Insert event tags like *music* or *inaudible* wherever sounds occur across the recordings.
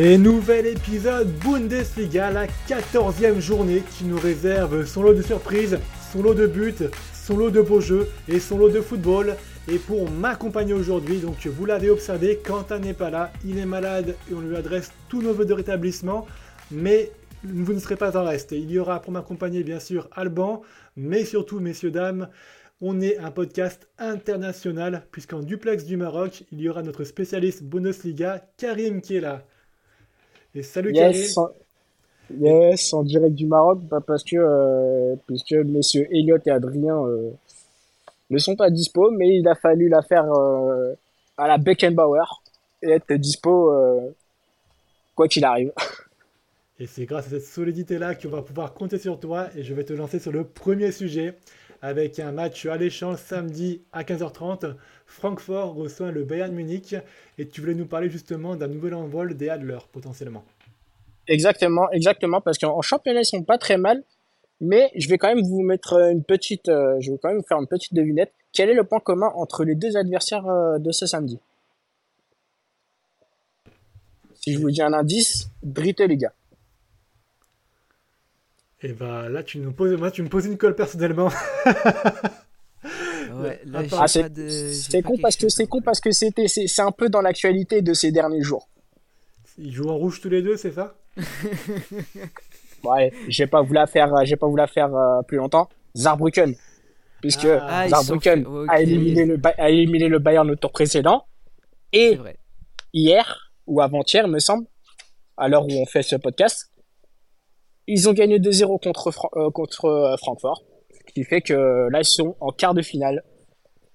Et nouvel épisode Bundesliga, la 14e journée qui nous réserve son lot de surprises, son lot de buts, son lot de beaux jeux et son lot de football. Et pour m'accompagner aujourd'hui, donc vous l'avez observé, Quentin n'est pas là, il est malade et on lui adresse tous nos voeux de rétablissement. Mais vous ne serez pas en reste. Il y aura pour m'accompagner bien sûr Alban, mais surtout messieurs, dames, on est un podcast international puisqu'en duplex du Maroc, il y aura notre spécialiste Bundesliga, Karim qui est là. Et salut yes, Karim. En... Yes, en direct du Maroc, bah, parce que euh, messieurs Elliot et Adrien euh, ne sont pas dispo, mais il a fallu la faire euh, à la Beckenbauer et être dispo quoi qu'il arrive. Et c'est grâce à cette solidité-là qu'on va pouvoir compter sur toi. Et je vais te lancer sur le premier sujet avec un match alléchant samedi à 15h30. Francfort reçoit le Bayern Munich. Et tu voulais nous parler justement d'un nouvel envol des Adler potentiellement. Exactement, exactement. Parce qu'en championnat, ils sont pas très mal. Mais je vais quand même vous mettre une petite, euh, je vais quand même vous faire une petite devinette. Quel est le point commun entre les deux adversaires euh, de ce samedi? Si je vous dis un indice, Brite Liga. Et bah là, tu nous poses, moi, tu me poses une colle personnellement. ouais, *laughs* ah, c'est con parce que c'est con parce que c'était c'est un peu dans l'actualité de ces derniers jours. Ils jouent en rouge tous les deux, c'est ça? *laughs* Ouais, j'ai pas voulu la faire, j'ai pas voulu la faire euh, plus longtemps. Zarbrücken, puisque ah, ah Zarbrücken a éliminé le a éliminé le Bayern au tour précédent. Et hier ou avant-hier, me semble, à l'heure où on fait ce podcast, ils ont gagné 2-0 contre, euh, contre euh, Francfort, ce qui fait que là, ils sont en quart de finale.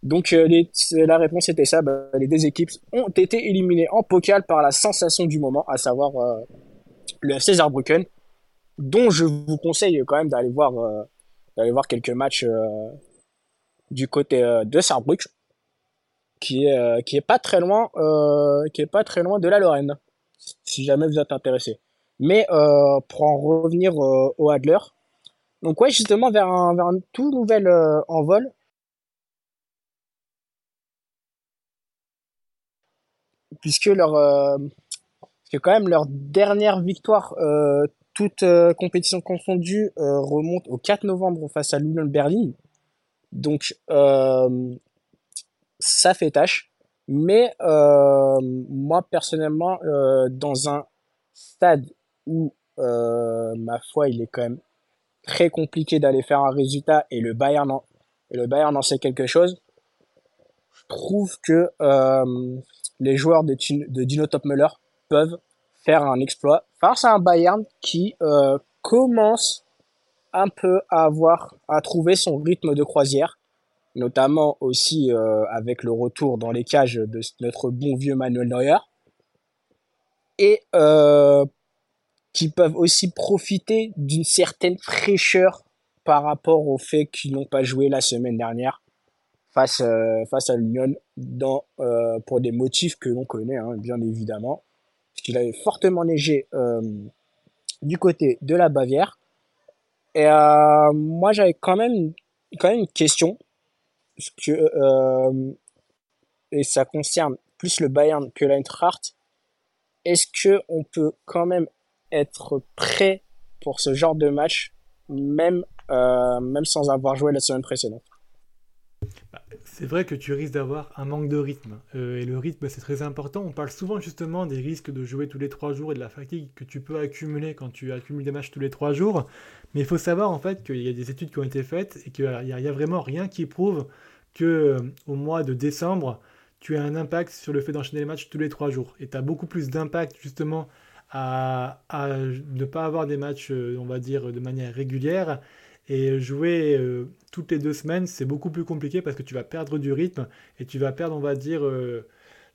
Donc euh, la réponse était ça, bah, les deux équipes ont été éliminées en pokal par la sensation du moment, à savoir le FC Saarbrücken, dont je vous conseille quand même d'aller voir, voir quelques matchs du côté de Saarbrücken, qui est, qui est pas très loin, qui est pas très loin de la Lorraine, si jamais vous êtes intéressé. Mais euh, pour en revenir euh, au Adler, donc ouais, justement vers un, tout nouvel euh, envol. Puisque leur, que quand même leur dernière victoire, toute compétition confondue, remonte au 4 novembre face à l'Union Berlin. Donc ça fait tâche. Mais moi personnellement, dans un stade où, euh, ma foi, il est quand même très compliqué d'aller faire un résultat et le Bayern en, et le Bayern en sait quelque chose. Je trouve que euh, les joueurs de, Dino Topmüller peuvent faire un exploit face à un Bayern qui euh, commence un peu à avoir à trouver son rythme de croisière, notamment aussi euh, avec le retour dans les cages de notre bon vieux Manuel Neuer. Et euh, qui peuvent aussi profiter d'une certaine fraîcheur par rapport au fait qu'ils n'ont pas joué la semaine dernière face, euh, face à l'Union dans, euh, pour des motifs que l'on connaît, hein, bien évidemment. Puisqu'il avait fortement neigé euh, du côté de la Bavière. Et euh, moi, j'avais quand même, quand même une question. Parce que, euh, et ça concerne plus le Bayern que l'Eintracht. Est-ce que on peut quand même être prêt pour ce genre de match, même, euh, même sans avoir joué la semaine précédente. Bah, c'est vrai que tu risques d'avoir un manque de rythme. Euh, et le rythme, c'est très important. On parle souvent justement des risques de jouer tous les trois jours et de la fatigue que tu peux accumuler quand tu accumules des matchs tous les trois jours. Mais il faut savoir en fait qu'il y a des études qui ont été faites et qu'il n'y a, vraiment rien qui prouve que euh, au mois de décembre, tu as un impact sur le fait d'enchaîner les matchs tous les trois jours. Et tu as beaucoup plus d'impact justement à, ne pas avoir des matchs, euh, on va dire, de manière régulière. Et jouer euh, toutes les deux semaines, c'est beaucoup plus compliqué parce que tu vas perdre du rythme et tu vas perdre, on va dire, euh,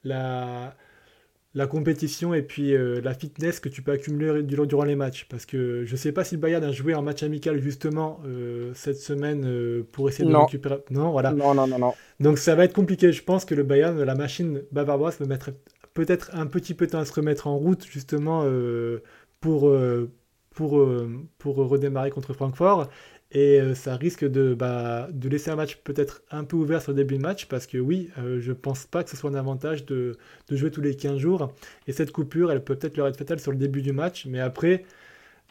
la, la compétition et puis la fitness que tu peux accumuler durant, les matchs. Parce que je ne sais pas si le Bayern a joué en match amical justement cette semaine pour essayer de récupérer. Non, voilà. Non, non, non, non. Donc ça va être compliqué. Je pense que le Bayern, la machine bavaroise, va mettre peut-être un petit peu de temps à se remettre en route justement euh, pour, euh, pour, euh, pour redémarrer contre Francfort. Et ça risque de, bah, de laisser un match peut-être un peu ouvert sur le début de match, parce que oui, euh, je pense pas que ce soit un avantage de, de, jouer tous les 15 jours. Et cette coupure, elle peut peut-être leur être fatale sur le début du match, mais après,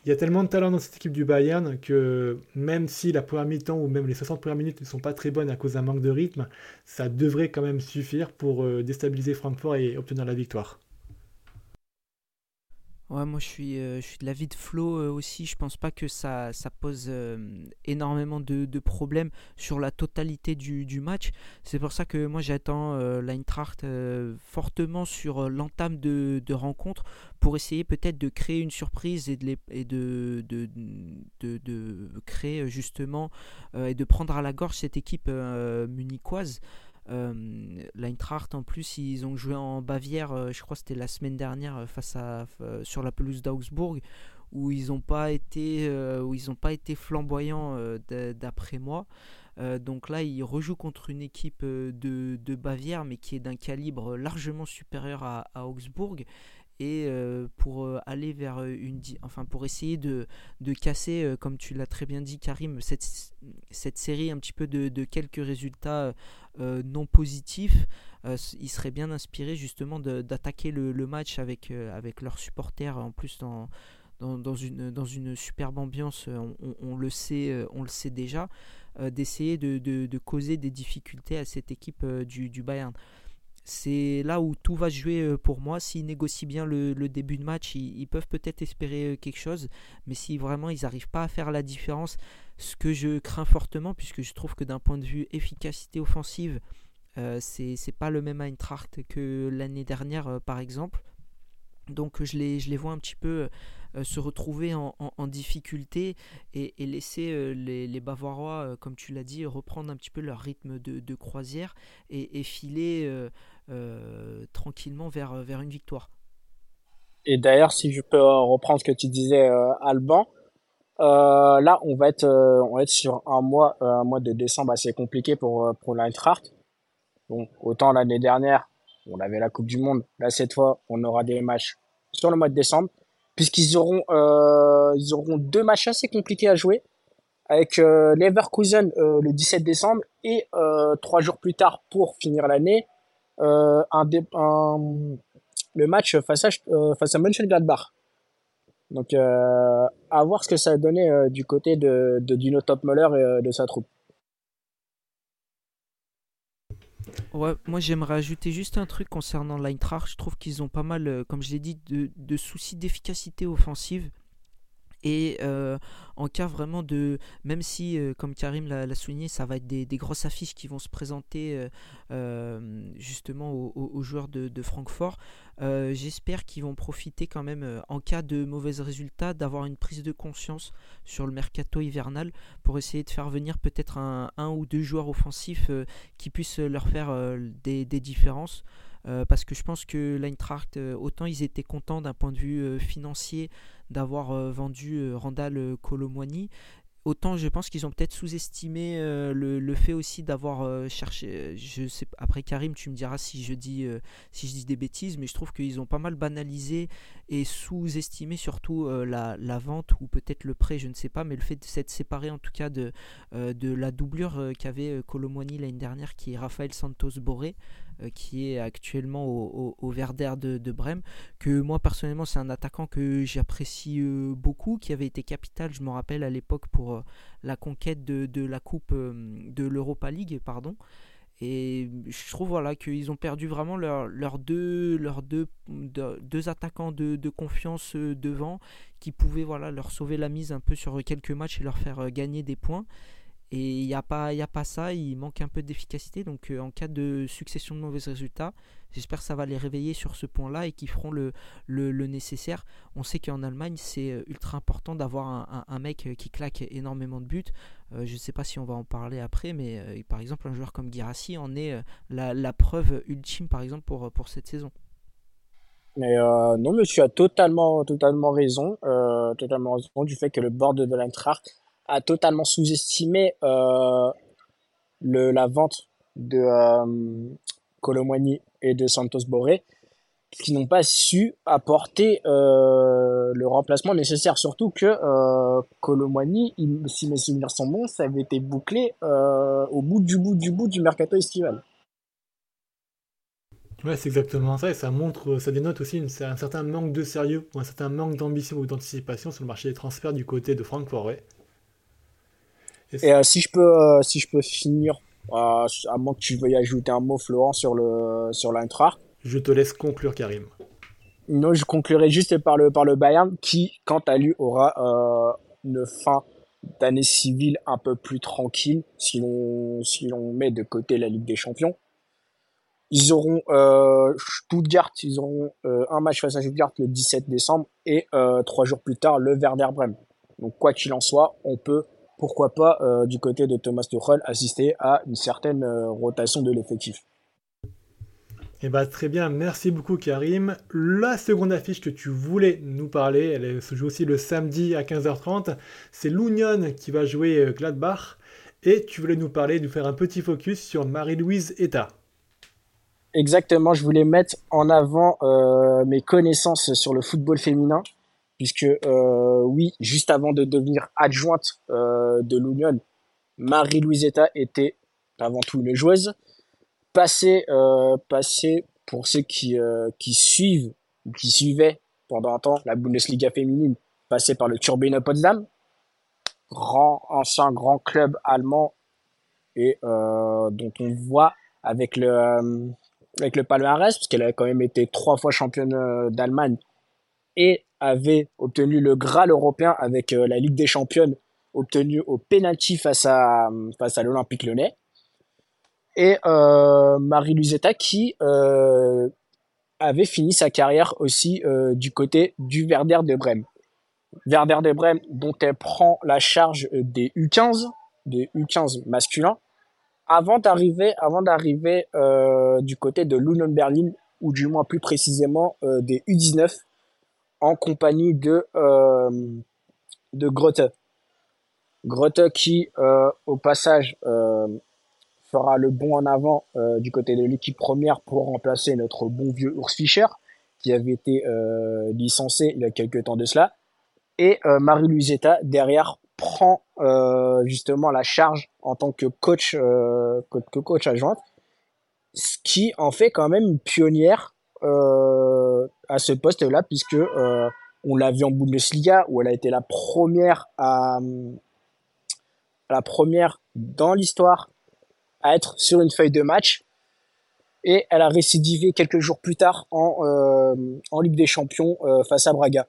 il y a tellement de talent dans cette équipe du Bayern que même si la première mi-temps ou même les 60 premières minutes ne sont pas très bonnes à cause d'un manque de rythme, ça devrait quand même suffire pour euh, déstabiliser Francfort et obtenir la victoire. Ouais, moi je suis, euh, je suis de l'avis de Flo euh, aussi. Je pense pas que ça, ça pose euh, énormément de, de, problèmes sur la totalité du, du match. C'est pour ça que moi j'attends l'Eintracht fortement sur l'entame de, de, rencontre pour essayer peut-être de créer une surprise et de, et de, de, de, créer justement et de prendre à la gorge cette équipe munichoise. Euh, L'Eintracht en plus ils ont joué en Bavière, euh, je crois que c'était la semaine dernière euh, face à sur la pelouse d'Augsbourg où ils n'ont pas été pas été flamboyants d'après moi. donc là, ils rejouent contre une équipe de, de Bavière, mais qui est d'un calibre largement supérieur à, Augsbourg et pour aller vers une enfin pour essayer de, de casser comme tu l'as très bien dit Karim cette, cette série un petit peu de, de quelques résultats non positifs il serait bien inspiré justement d'attaquer le, match avec, avec leurs supporters en plus dans, dans, une, dans une superbe ambiance on, le sait on le sait déjà d'essayer de, de, causer des difficultés à cette équipe du, Bayern c'est là où tout va jouer euh, pour moi. S'ils négocient bien le, début de match, ils, peuvent peut-être espérer euh, quelque chose. Mais si vraiment ils n'arrivent pas à faire la différence, ce que je crains fortement, puisque je trouve que d'un point de vue efficacité offensive, euh, c'est pas le même Eintracht que l'année dernière, par exemple. Donc je les, je les vois un petit peu se retrouver en, difficulté et, laisser les, Bavarois, comme tu l'as dit, reprendre un petit peu leur rythme de, croisière et, et filer euh, tranquillement vers, vers une victoire. Et d'ailleurs, si je peux reprendre ce que tu disais, euh, Alban, euh, là, on va être, on va être sur un mois, un mois de décembre assez compliqué pour pour l'Eintracht. Bon, autant l'année dernière, on avait la Coupe du Monde. Là, cette fois, on aura des matchs sur le mois de décembre, puisqu'ils auront, euh, ils auront deux matchs assez compliqués à jouer, avec euh, Leverkusen le 17 décembre et trois jours plus tard pour finir l'année, euh, un, un, le match face à, euh, face à Mönchengladbach. Donc, euh, à voir ce que ça a donné euh, du côté de, de Dino Topmöller et de sa troupe. Ouais, moi j'aimerais ajouter juste un truc concernant l'Eintracht. Je trouve qu'ils ont pas mal, comme je l'ai dit, de soucis d'efficacité offensive. Et euh, en cas vraiment de, même si euh, comme Karim l'a souligné, ça va être des, grosses affiches qui vont se présenter euh, justement aux, joueurs de, Francfort, j'espère qu'ils vont profiter quand même en cas de mauvais résultats d'avoir une prise de conscience sur le mercato hivernal pour essayer de faire venir peut-être un, ou deux joueurs offensifs qui puissent leur faire des différences. Euh, parce que je pense que l'Eintracht, euh, autant ils étaient contents d'un point de vue euh, financier d'avoir vendu Randall Colomwani, autant je pense qu'ils ont peut-être sous-estimé le, fait aussi d'avoir cherché. Après Karim, tu me diras si je dis des bêtises, mais je trouve qu'ils ont pas mal banalisé et sous-estimé surtout la, vente ou peut-être le prêt, je ne sais pas, mais le fait de s'être séparé en tout cas de, la doublure qu'avait Colomwani l'année dernière, qui est Rafael Santos Boré. Euh, qui est actuellement au, au, de, Brême, que moi personnellement c'est un attaquant que j'apprécie euh, beaucoup, qui avait été capital, je me rappelle à l'époque pour euh, la conquête de, la Coupe de l'Europa League, pardon. Et je trouve voilà, qu'ils ont perdu vraiment leurs leur deux, deux, deux, attaquants de, de, confiance devant qui pouvaient voilà, leur sauver la mise un peu sur quelques matchs et leur faire gagner des points. Et il n'y a, pas, a pas ça, il manque un peu d'efficacité. Donc euh, en cas de succession de mauvais résultats, j'espère que ça va les réveiller sur ce point-là et qu'ils feront le, le, nécessaire. On sait qu'en Allemagne, c'est euh, ultra important d'avoir un, mec euh, qui claque énormément de buts. je ne sais pas si on va en parler après, mais par exemple, un joueur comme Girassi en est la, preuve ultime, par exemple, pour, pour cette saison. Mais non, mais tu as totalement, totalement raison, totalement raison du fait que le board de l'Eintracht a totalement sous-estimé euh, la vente de euh, et de Santos Boré. qui n'ont pas su apporter euh, le remplacement nécessaire. Surtout que euh, si mes souvenirs sont bons, ça avait été bouclé euh, au bout du bout du bout du mercato estival. Ouais, c'est exactement ça, et ça montre, ça dénote aussi un certain manque de sérieux, ou un certain manque d'ambition ou d'anticipation sur le marché des transferts du côté de Francfort, ouais. Et, euh, si je peux, euh, si je peux finir, euh, à moins que tu veuilles ajouter un mot, Florent, sur le sur l'Eintracht. Je te laisse conclure, Karim. Non, je conclurai juste par le par le Bayern, qui, quant à lui, aura une fin d'année civile un peu plus tranquille si l'on si l'on met de côté la Ligue des Champions. Ils auront euh, Stuttgart, ils auront un match face à Stuttgart le 17 décembre et trois jours plus tard le Werder Bremen. Donc quoi qu'il en soit, on peut pourquoi pas euh, du côté de Thomas Tuchel assister à une certaine euh, rotation de l'effectif. Eh bah, très bien, merci beaucoup Karim. La seconde affiche que tu voulais nous parler, elle se joue aussi le samedi à 15h30, c'est l'Union qui va jouer euh, Gladbach. Et tu voulais nous parler, nous faire un petit focus sur Marie-Louise Eta. Exactement, je voulais mettre en avant mes connaissances sur le football féminin puisque euh, oui, juste avant de devenir adjointe euh, de l'Union, Marie-Louisetta était avant tout une joueuse. Passée, euh, passée pour ceux qui, euh, qui suivent ou qui suivaient pendant un temps la Bundesliga féminine, passée par le Turbine Potsdam, grand ancien grand club allemand et euh, dont on voit avec le euh, avec le palmarès, parce qu'elle a quand même été trois fois championne d'Allemagne et avait obtenu le Graal européen avec euh, la Ligue des Championnes obtenu au penalty face à face à l'Olympique Lyonnais et euh, Marie Lusetta qui euh, avait fini sa carrière aussi euh, du côté du Werder de Brême. Werder de Brême dont elle prend la charge des U15, des U15 masculins, avant d'arriver avant d'arriver euh, du côté de l'Union Berlin ou du moins plus précisément euh, des U19 en compagnie de, euh, de Grotte. Grotte qui, euh, au passage, euh, fera le bon en avant du côté de l'équipe première pour remplacer notre bon vieux Urs Fischer, qui avait été licencié il y a quelques temps de cela. Et euh, Marie-Louise derrière, prend justement la charge en tant que coach, que coach adjointe, ce qui en fait quand même une pionnière à ce poste-là, puisque euh, on l'a vu en Bundesliga où elle a été la première à, la première dans l'histoire à être sur une feuille de match et elle a récidivé quelques jours plus tard en, euh, en Ligue des Champions euh, face à Braga.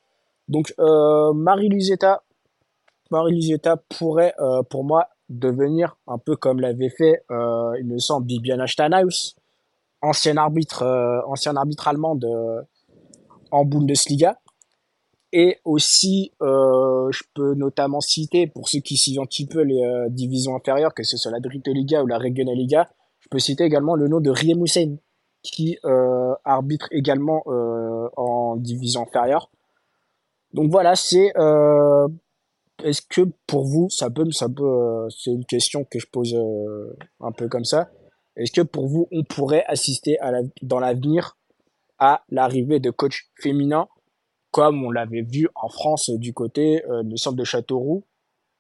Donc euh, Marie Lusetta, Marie Lusetta pourrait pour moi devenir un peu comme l'avait fait, il me semble, Bibiana Steinhaus, ancien arbitre, ancien arbitre allemand de, en Bundesliga. Et aussi, euh, je peux notamment citer, pour ceux qui suivent un petit peu les euh, divisions inférieures, que ce soit la Dritte Liga ou la Regionalliga, je peux citer également le nom de Riem Hussein, qui euh, arbitre également en division inférieure. Donc voilà, c'est est-ce que pour vous, ça peut, ça peut, c'est une question que je pose un peu comme ça. Est-ce que pour vous, on pourrait assister à dans l'avenir à l'arrivée de coachs féminins, comme on l'avait vu en France du côté euh, de centre de Châteauroux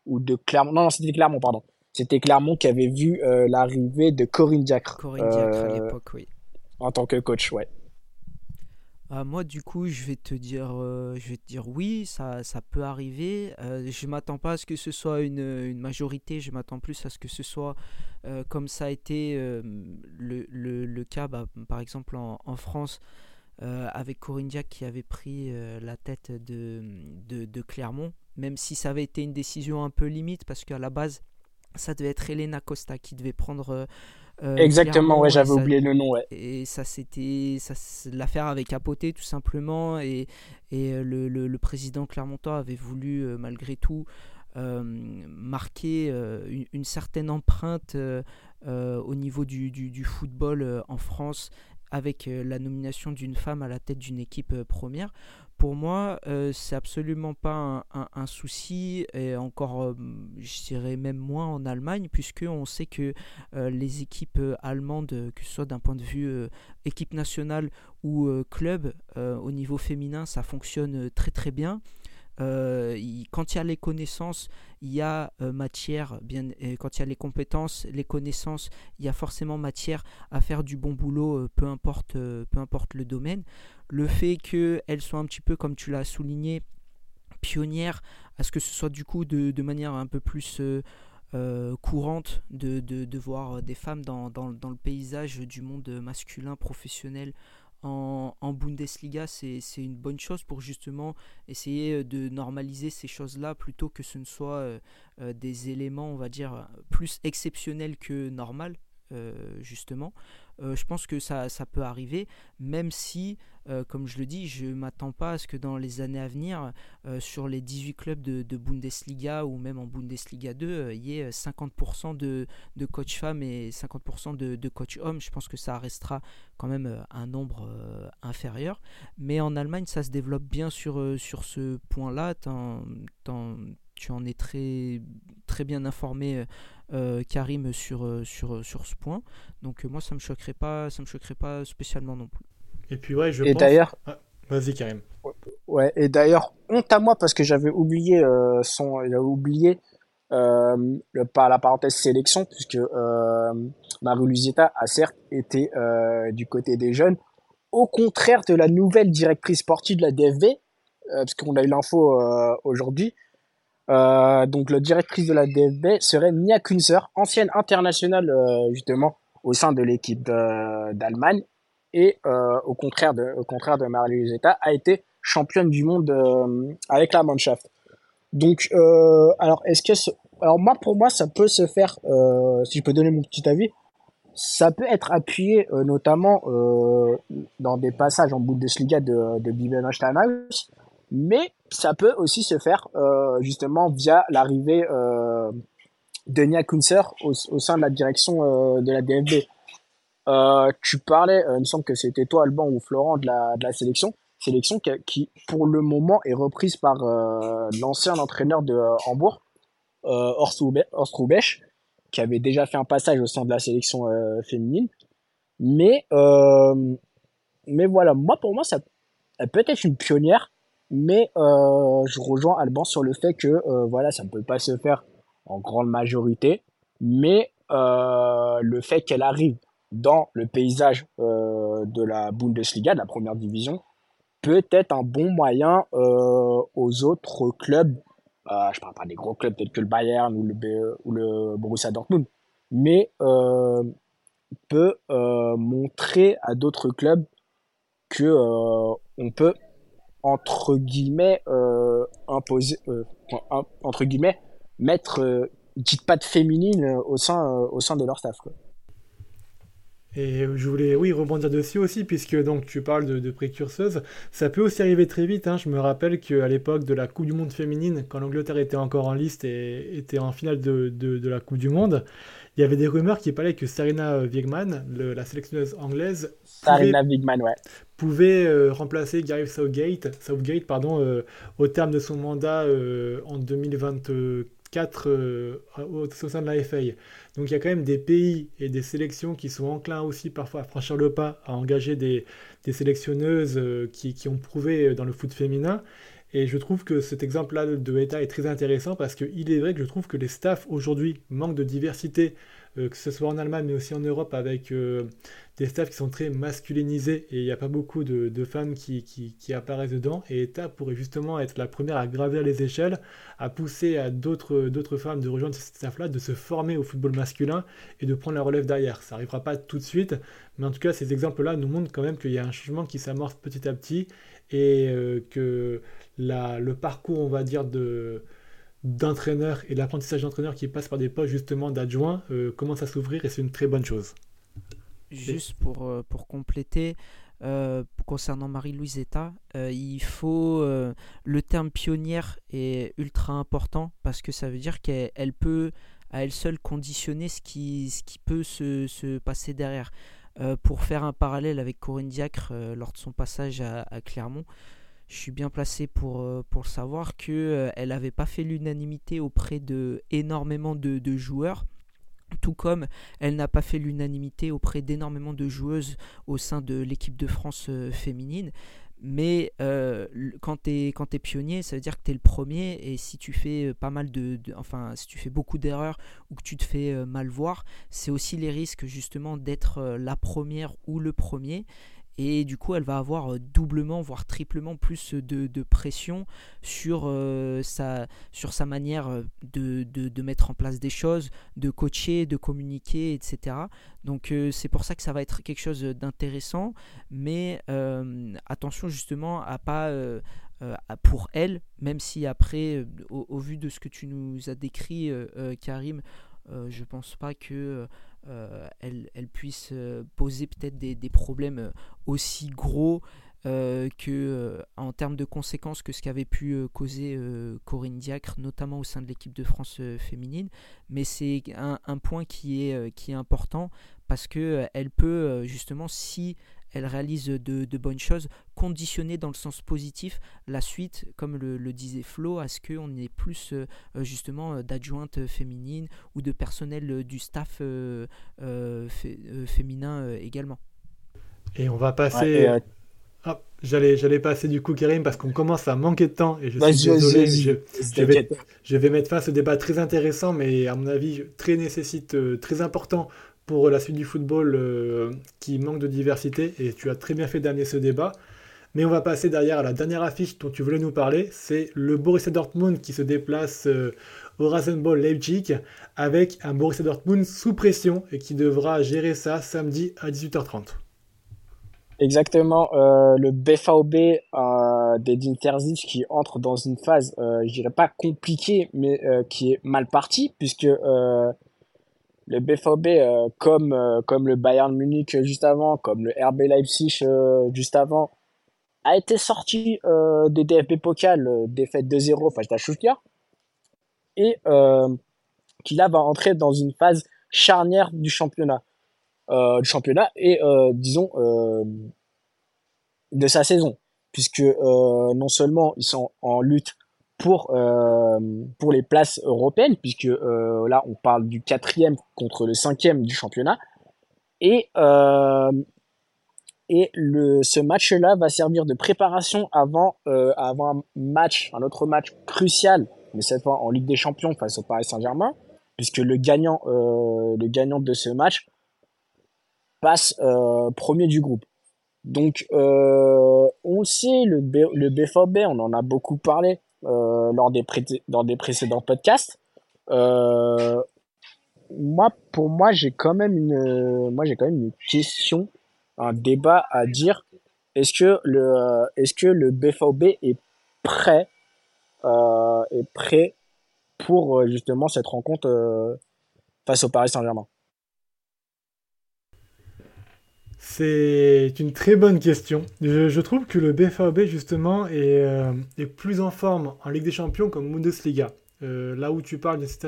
ou de Clermont Non, non c'était Clermont, pardon. C'était Clermont qui avait vu euh, l'arrivée de Corinne Diacre. Corinne Diacre à euh, l'époque, oui. en tant que coach, ouais. Ah, moi, du coup, je vais te dire, euh, je vais te dire oui, ça, ça peut arriver. Euh, je m'attends pas à ce que ce soit une, une majorité, je m'attends plus à ce que ce soit comme ça a été le, le, le cas, bah, par exemple en, en France, euh, avec Corinne Diac qui avait pris euh, la tête de, de, de Clermont, même si ça avait été une décision un peu limite, parce qu'à la base, ça devait être Elena Costa qui devait prendre euh, Exactement, Clermont, ouais, j'avais oublié le nom, ouais. et ça c'était l'affaire avait capoté tout simplement et, et le, le, le président Clermontois avait voulu malgré tout euh, marquer euh, une, une certaine empreinte euh, au niveau du, du, du football en France avec euh, la nomination d'une femme à la tête d'une équipe euh, première. pour moi, euh, c'est absolument pas un, souci, et encore, euh, je dirais même moins en Allemagne, puisque on sait que les équipes allemandes, que ce soit d'un point de vue équipe nationale ou club, au niveau féminin, ça fonctionne très très bien. Quand il y a les connaissances, il y a matière, bien, quand il y a les compétences, les connaissances, il y a forcément matière à faire du bon boulot, peu, importe, peu importe le domaine. Le fait qu'elles soient un petit peu, comme tu l'as souligné, pionnières, à ce que ce soit du coup de, manière un peu plus euh, euh, courante de, de, voir des femmes dans, dans, dans, le paysage du monde masculin professionnel en, Bundesliga, c'est une bonne chose pour justement essayer de normaliser ces choses-là plutôt que ce ne soit euh, des éléments, on va dire, plus exceptionnels que normal, justement. Euh, je pense que ça, ça, peut arriver, même si, euh, comme je le dis, je ne m'attends pas à ce que dans les années à venir, euh, sur les 18 clubs de, Bundesliga ou même en Bundesliga 2, il y ait 50% de, de coach femmes et 50% de, de coach hommes. Je pense que ça restera quand même un nombre inférieur. Mais en Allemagne, ça se développe bien sur, sur ce point-là. Tu en es très, très bien informé euh, Karim sur, euh, sur, euh, sur ce point. Donc moi, ça me choquerait pas, ça me choquerait pas spécialement non plus. Et puis ouais, je et d'ailleurs, ah, vas-y Karim. Ouais, et d'ailleurs, honte à moi parce que j'avais oublié son, il a oublié le, par la parenthèse sélection puisque Marie a certes été du côté des jeunes, au contraire de la nouvelle directrice sportive de la DFB, parce qu'on a eu l'info aujourd'hui, euh, donc, la directrice de la DFB serait Nia Kunzer, ancienne internationale euh, justement au sein de l'équipe d'Allemagne et euh, au contraire de au contraire de a été championne du monde euh, avec la Mannschaft. Donc, euh, alors est-ce que alors moi pour moi ça peut se faire si je peux donner mon petit avis ça peut être appuyé notamment dans des passages en Bundesliga de, de Bibel mais ça peut aussi se faire justement via l'arrivée de Nia Kunzer au, au, sein de la direction de la DFB. Euh, tu parlais, euh, il me semble que c'était toi Alban ou Florent de la, de la sélection, sélection qui, qui, pour le moment est reprise par l'ancien entraîneur de Hambourg, Horst Rubesch, qui avait déjà fait un passage au sein de la sélection féminine. Mais mais voilà, moi pour moi ça elle peut être une pionnière mais euh, je rejoins Alban sur le fait que euh, voilà, ça ne peut pas se faire en grande majorité, mais euh, le fait qu'elle arrive dans le paysage euh, de la Bundesliga, de la première division, peut être un bon moyen euh, aux autres clubs. Euh, je parle pas des gros clubs tels que le Bayern ou le, ou le Borussia Dortmund, mais peut montrer à d'autres clubs que on peut entre guillemets euh, imposer euh, entre guillemets mettre euh, une petite patte féminine euh, au sein au sein de leur staff quoi. Et je voulais, oui, rebondir dessus aussi, puisque donc tu parles de, de précurseuse. Ça peut aussi arriver très vite. Hein. Je me rappelle qu'à l'époque de la Coupe du Monde féminine, quand l'Angleterre était encore en liste et était en finale de, de, de la Coupe du Monde, il y avait des rumeurs qui parlaient que Serena Wigman, la sélectionneuse anglaise, Serena Wigman, ouais. pouvait euh, remplacer Gareth Southgate, Southgate pardon, euh, au terme de son mandat euh, en 2024 au sein de la FA. Donc il y a quand même des pays et des sélections qui sont enclins aussi parfois à franchir le pas, à engager des, sélectionneuses qui, qui, ont prouvé dans le foot féminin. Et je trouve que cet exemple-là de ETA est très intéressant parce qu'il est vrai que je trouve que les staffs aujourd'hui manquent de diversité, euh, que ce soit en Allemagne mais aussi en Europe, avec euh, des staffs qui sont très masculinisés et il n'y a pas beaucoup de, femmes qui, apparaissent dedans. Et ETA pourrait justement être la première à gravir les échelles, à pousser à d'autres femmes de rejoindre ce staff-là, de se former au football masculin et de prendre la relève derrière. Ça n'arrivera pas tout de suite, mais en tout cas, ces exemples-là nous montrent quand même qu'il y a un changement qui s'amorce petit à petit et euh, que le parcours, on va dire, de d'entraîneur et l'apprentissage d'entraîneur qui passe par des postes justement d'adjoint euh, commence à s'ouvrir et c'est une très bonne chose. Juste pour, euh, pour compléter, concernant Marie-Louise Eta, il faut le terme pionnière est ultra important parce que ça veut dire qu'elle peut à elle seule conditionner ce qui, ce qui peut se, se passer derrière. pour faire un parallèle avec Corinne Diacre lors de son passage à Clermont, je suis bien placé pour, pour savoir qu'elle elle n'avait pas fait l'unanimité auprès de énormément de, joueurs tout comme elle n'a pas fait l'unanimité auprès d'énormément de joueuses au sein de l'équipe de France féminine. Mais euh, quand tu es, pionnier, ça veut dire que tu es le premier. Et si tu fais euh, pas mal de, Enfin, si tu fais beaucoup d'erreurs ou que tu te fais euh, mal voir, c'est aussi les risques justement d'être la première ou le premier et du coup elle va avoir euh, doublement voire triplement plus de, pression sur, euh, sa, sur sa manière euh, de, de, mettre en place des choses, de coacher, de communiquer, etc. Donc c'est pour ça que ça va être quelque chose d'intéressant, mais attention justement à pas... pour elle, même si après, au, vu de ce que tu nous as décrit, Karim, je pense pas que euh, elle, puisse euh, poser peut-être des, des, problèmes euh, aussi gros que en termes de conséquences que ce qu'avait pu causer Corinne Diacre, notamment au sein de l'équipe de France féminine. Mais c'est un, un, point qui est, qui est important parce que elle peut justement, si elle réalise de, bonnes choses, conditionner dans le sens positif la suite, comme le, disait Flo, à ce qu'on ait plus euh, justement euh, d'adjointes féminines ou de personnel euh, du staff féminin également. Et on va passer... Ah, j'allais, j'allais passer du coup, Karim, parce qu'on commence à manquer de temps et je suis désolé. Je, vais, je, vais, mettre fin à ce débat très intéressant, mais à mon avis très nécessite, très important pour la suite du football euh, qui manque de diversité, et tu as très bien fait d'amener ce débat. Mais on va passer derrière à la dernière affiche dont tu voulais nous parler, c'est le Borussia Dortmund qui se déplace euh, au Rasenball Leipzig avec un Borussia Dortmund sous pression et qui devra gérer ça samedi à 18h30. Exactement, euh, le BVB euh, Dinterzic qui entre dans une phase, je dirais pas compliquée, mais qui est mal partie, puisque le BVB euh, comme euh, comme le Bayern Munich juste avant, comme le RB Leipzig euh, juste avant, a été sorti des DFB Pokal, défaite 2-0 face à Stuttgart, et qui là va entrer dans une phase charnière du championnat, du championnat et disons de sa saison, puisque non seulement ils sont en lutte pour euh, pour les places européennes puisque euh, là on parle du quatrième contre le cinquième du championnat. Et euh, et le ce match là va servir de préparation avant avant un match un autre match crucial mais cette fois en Ligue des Champions face au Paris Saint-Germain puisque le gagnant le gagnant de ce match passe premier du groupe. Donc on sait le B, le BVB on en a beaucoup parlé lors, des dans des précédents podcasts. Euh, moi, pour moi, j'ai quand même une, moi, j'ai quand même une question, un débat à dire. Est-ce que le, est-ce que le BVB est prêt, euh, est prêt pour justement cette rencontre face au Paris Saint-Germain? C'est une très bonne question. Je, trouve que le BVB, justement, euh, est, plus en forme en Ligue des Champions qu'en Bundesliga. Euh, là où tu parles de cette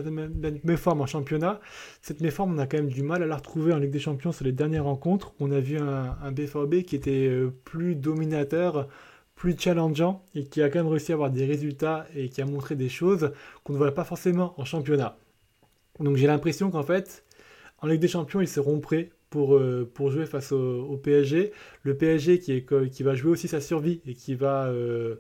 méforme en championnat, cette méforme, on a quand même du mal à la retrouver en Ligue des Champions sur les dernières rencontres. On a vu un, un qui était euh, plus dominateur, plus challengeant et qui a quand même réussi à avoir des résultats et qui a montré des choses qu'on ne voit pas forcément en championnat. Donc j'ai l'impression qu'en fait, en Ligue des Champions, ils seront prêts pour, euh, pour jouer face au, PSG. Le PSG qui, est, qui va jouer aussi sa survie et qui va, euh,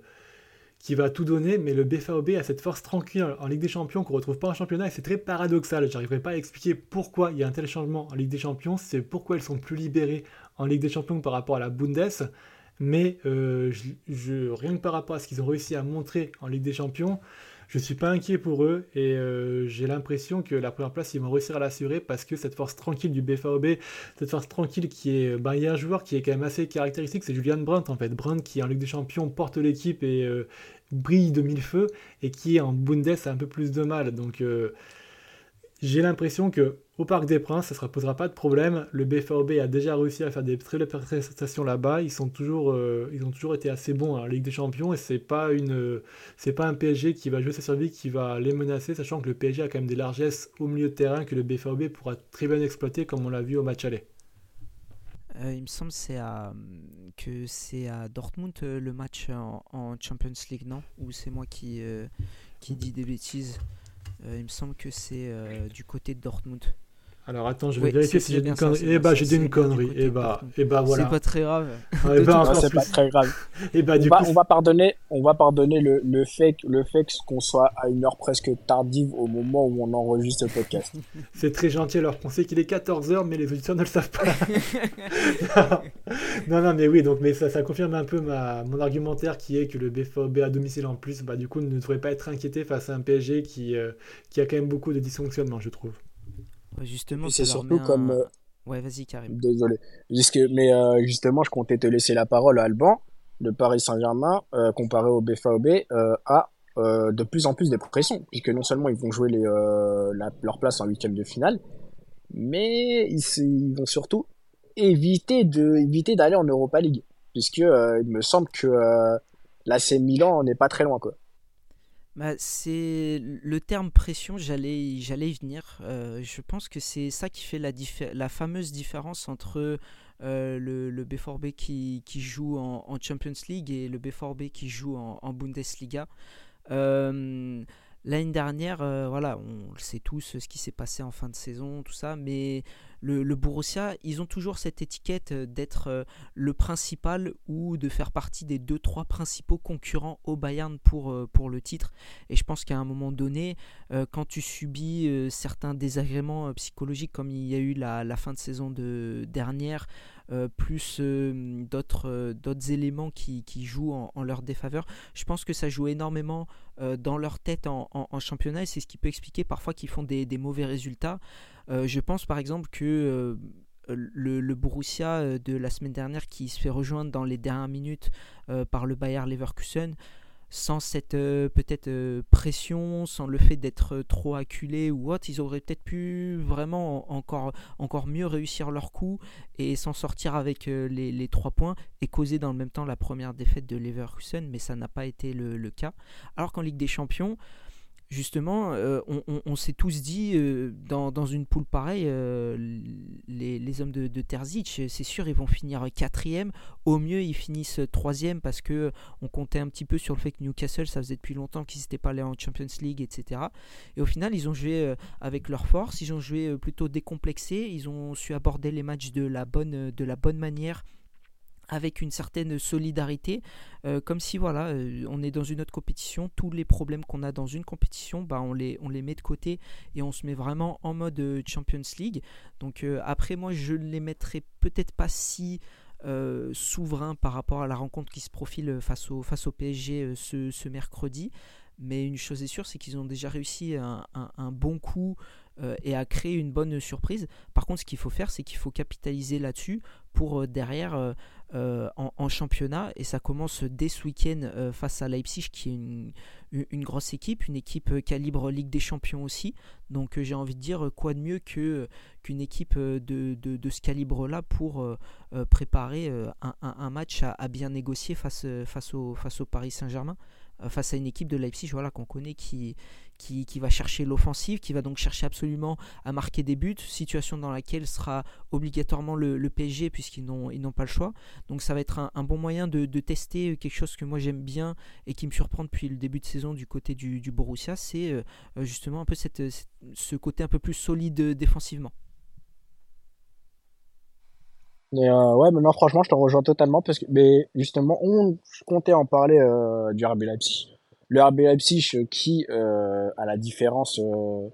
qui va tout donner, mais le BFAOB a cette force tranquille en Ligue des Champions qu'on ne retrouve pas en championnat et c'est très paradoxal. J'arriverai pas à expliquer pourquoi il y a un tel changement en Ligue des Champions, c'est pourquoi ils sont plus libérés en Ligue des Champions par rapport à la Bundes. Mais euh, rien que par rapport à ce qu'ils ont réussi à montrer en Ligue des Champions, je suis pas inquiet pour eux et euh, j'ai l'impression que la première place, ils vont réussir à l'assurer parce que cette force tranquille du BFAOB, cette force tranquille qui est. Ben, il y a un joueur qui est quand même assez caractéristique, c'est Julian Brandt en fait. Brandt qui en Ligue des Champions porte l'équipe et euh, brille de mille feux et qui en Bundes a un peu plus de mal. Donc. Euh, j'ai l'impression que au Parc des Princes, ça ne se posera pas de problème. Le BFAOB a déjà réussi à faire des très belles prestations là-bas. Ils, sont toujours, euh, ils ont toujours été assez bons en Ligue des Champions et c'est pas une, pas un PSG qui va jouer sa survie qui va les menacer, sachant que le PSG a quand même des largesses au milieu de terrain que le BFAOB pourra très bien exploiter, comme on l'a vu au match aller. il me semble que c'est à Dortmund le match en, Champions League, non? Ou c'est moi qui, qui dis des bêtises? Il me semble que c'est du côté de Dortmund. Alors attends, je vais vérifier si j'ai dit une connerie. Eh bah, j'ai dit une connerie. Et eh bah, et eh bah voilà. C'est pas très grave. *laughs* *laughs* Eh bah, c'est pas très grave. Et bah, du on, coup, va, on va pardonner, on va pardonner le, le fait, le fait qu'on soit à une heure presque tardive au moment où on enregistre le podcast. *laughs* C'est très gentil alors qu'on sait qu'il est 14h, mais les auditeurs ne le savent pas. non, non, mais oui, donc, mais ça, ça confirme un peu ma, mon argumentaire qui est que le BFOB à domicile en plus, bah, du coup, ne devrait pas être inquiété face à un PSG qui, euh, qui a quand même beaucoup de dysfonctionnements, je trouve. Justement, c'est surtout comme. Euh, ouais, vas-y, Karim. Désolé. mais euh, justement, je comptais te laisser la parole à Alban de Paris Saint-Germain, euh, comparé au BFAOB, a de plus en plus de pression, puisque non seulement ils vont jouer les, leur place en huitième de finale, mais ils, vont surtout éviter de éviter d'aller en Europa League, puisque il me semble que l'AC Milan n'est pas très loin, quoi. Bah, c'est le terme pression, j'allais j'allais y venir. Euh, je pense que c'est ça qui fait la, fameuse différence entre euh, le, le B4B qui, joue en, Champions League et le B4B qui joue en, en Bundesliga. Euh, L'année dernière, voilà, on sait tous ce qui s'est passé en fin de saison, tout ça, mais le, Borussia, ils ont toujours cette étiquette euh, d'être euh, le principal ou de faire partie des deux trois principaux concurrents au Bayern pour, euh, pour le titre. Et je pense qu'à un moment donné, quand tu subis certains désagréments psychologiques comme il y a eu la, la fin de saison de, dernière, plus d'autres d'autres éléments qui, qui jouent en, leur défaveur. Je pense que ça joue énormément dans leur tête en, championnat et c'est ce qui peut expliquer parfois qu'ils font des, mauvais résultats. Euh, je pense par exemple que euh, le, Borussia euh, de la semaine dernière qui se fait rejoindre dans les dernières minutes par le Bayer Leverkusen, sans cette peut-être pression, sans le fait d'être trop acculé ou autre, ils auraient peut-être pu vraiment encore, mieux réussir leur coup et s'en sortir avec les, trois points et causer dans le même temps la première défaite de Leverkusen, mais ça n'a pas été le cas. Alors qu'en Ligue des Champions, justement, euh, on, s'est tous dit euh, dans, une poule pareille, euh, les, hommes de, Terzic, c'est sûr, ils vont finir quatrième. Au mieux, ils finissent troisième parce que on comptait un petit peu sur le fait que Newcastle, ça faisait depuis longtemps qu'ils n'étaient pas allés en Champions League, etc. Et au final, ils ont joué avec leur force, ils ont joué plutôt décomplexé, ils ont su aborder les matchs de la bonne, de la bonne manière avec une certaine solidarité, euh, comme si voilà, euh, on est dans une autre compétition, tous les problèmes qu'on a dans une compétition, bah, on, les, on les met de côté et on se met vraiment en mode euh, Champions League. Donc après moi je ne les mettrai peut-être pas si souverains par rapport à la rencontre qui se profile face au, face au PSG ce, ce, mercredi. Mais une chose est sûre, c'est qu'ils ont déjà réussi un, un bon coup et à créer une bonne surprise. Par contre, ce qu'il faut faire, c'est qu'il faut capitaliser là-dessus pour derrière euh, en, championnat et ça commence dès ce week-end euh, face à Leipzig qui est une, grosse équipe, une équipe euh, calibre Ligue des Champions aussi. Donc j'ai envie de dire quoi de mieux qu'une équipe de, de, ce calibre-là pour préparer un, un, match à, à, bien négocier face, face, au, face au Paris Saint-Germain face à une équipe de Leipzig voilà, qu'on connaît qui, va chercher l'offensive, qui va donc chercher absolument à marquer des buts, situation dans laquelle sera obligatoirement le, PSG puisqu'ils n'ont, pas le choix. Donc ça va être un, bon moyen de, tester quelque chose que moi j'aime bien et qui me surprend depuis le début de saison du côté du, Borussia, c'est euh, justement un peu ce côté un peu plus solide défensivement. Euh, ouais, mais non, franchement, je te rejoins totalement parce que, mais justement, on comptait en parler euh, du RB Leipzig le RB Leipzig euh, qui, euh, à la différence euh,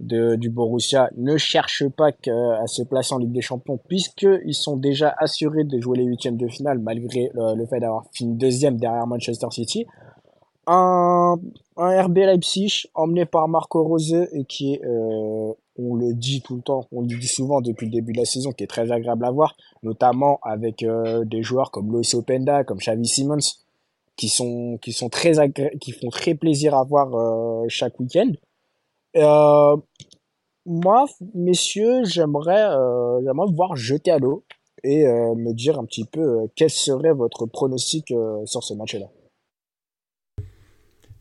de, du Borussia, ne cherche pas à se placer en Ligue des Champions puisqu'ils sont déjà assurés de jouer les huitièmes de finale malgré le, fait d'avoir fini deuxième derrière Manchester City. Un, un RB Leipzig emmené par Marco Rose et qui est, on le dit tout le temps, on le dit souvent depuis le début de la saison, qui est très agréable à voir, notamment avec des joueurs comme Loïs Openda, comme Xavi Simons, qui sont qui sont très qui font très plaisir à voir euh, chaque week-end. Euh, moi, messieurs, j'aimerais euh, j'aimerais voir jeter à l'eau et euh, me dire un petit peu quel serait votre pronostic sur ce match-là.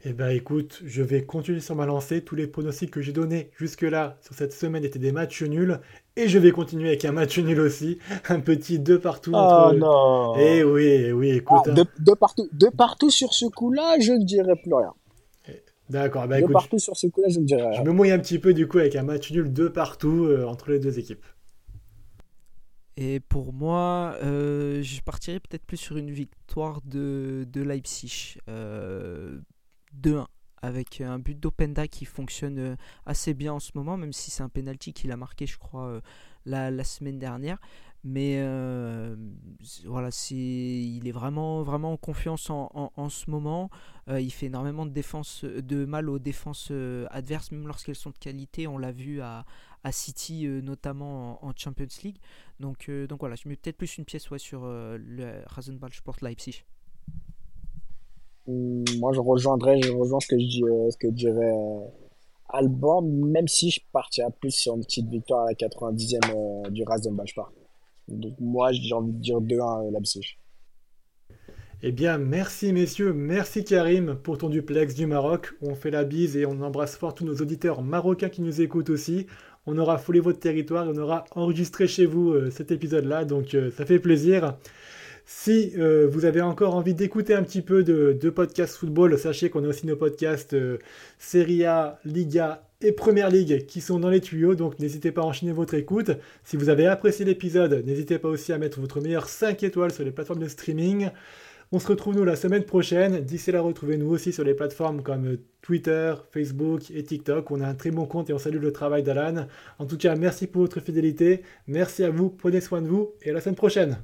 Eh ben écoute, je vais continuer sur ma lancée. Tous les pronostics que j'ai donnés jusque-là sur cette semaine étaient des matchs nuls. Et je vais continuer avec un match nul aussi. Un petit 2 partout. Oh non Eh oui, eh oui, écoute. Ah, deux, partout, deux partout sur ce coup-là, je ne dirais plus rien. D'accord, bah deux écoute. partout sur ce coup-là, je ne dirais rien. Je me mouille un petit peu du coup avec un match nul 2 partout euh, entre les deux équipes. Et pour moi, euh, je partirais peut-être plus sur une victoire de, de Leipzig. Euh, 2-1 avec un but d'Openda qui fonctionne euh, assez bien en ce moment, même si c'est un penalty qu'il a marqué, je crois, euh, la, la, semaine dernière. Mais euh, voilà, il est vraiment, vraiment en confiance en, en, en ce moment. Euh, il fait énormément de, défense, de mal aux défenses euh, adverses, même lorsqu'elles sont de qualité. On l'a vu à, à City, euh, notamment en, en, Champions League. Donc, donc voilà, je mets peut-être plus une pièce ouais, sur le Rasenball Sport Leipzig. Hum, moi, je rejoindrais, je rejoins ce que je dis, que dirait Alban, même si je partirais plus sur une petite victoire à la 90e du Rasenball Sport. Donc moi, j'ai envie de dire 2-1 euh, Leipzig. Eh bien, merci messieurs, merci Karim pour ton duplex du Maroc. On fait la bise et on embrasse fort tous nos auditeurs marocains qui nous écoutent aussi. On aura foulé votre territoire on aura enregistré chez vous euh, cet épisode-là, donc euh, ça fait plaisir. Si euh, vous avez encore envie d'écouter un petit peu de, de podcast football, sachez qu'on a aussi nos podcasts euh, Serie A, Liga et Première Ligue qui sont dans les tuyaux, donc n'hésitez pas à enchaîner votre écoute. Si vous avez apprécié l'épisode, n'hésitez pas aussi à mettre votre meilleur 5 étoiles sur les plateformes de streaming. On se retrouve nous la semaine prochaine. D'ici là, retrouvez-nous aussi sur les plateformes comme Twitter, Facebook et TikTok. On a un très bon compte et on salue le travail d'Alan. En tout cas, merci pour votre fidélité. Merci à vous, prenez soin de vous et à la semaine prochaine.